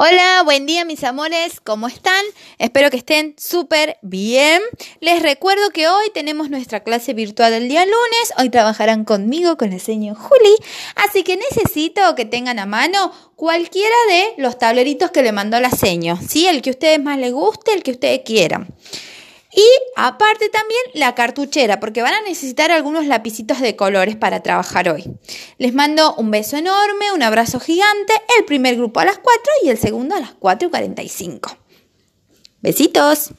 Hola, buen día mis amores, ¿cómo están? Espero que estén súper bien. Les recuerdo que hoy tenemos nuestra clase virtual del día lunes. Hoy trabajarán conmigo con el señor Juli. Así que necesito que tengan a mano cualquiera de los tableritos que le mandó la seño. ¿sí? El que a ustedes más les guste, el que ustedes quieran. Aparte también la cartuchera, porque van a necesitar algunos lapicitos de colores para trabajar hoy. Les mando un beso enorme, un abrazo gigante, el primer grupo a las 4 y el segundo a las 4 y 45. Besitos.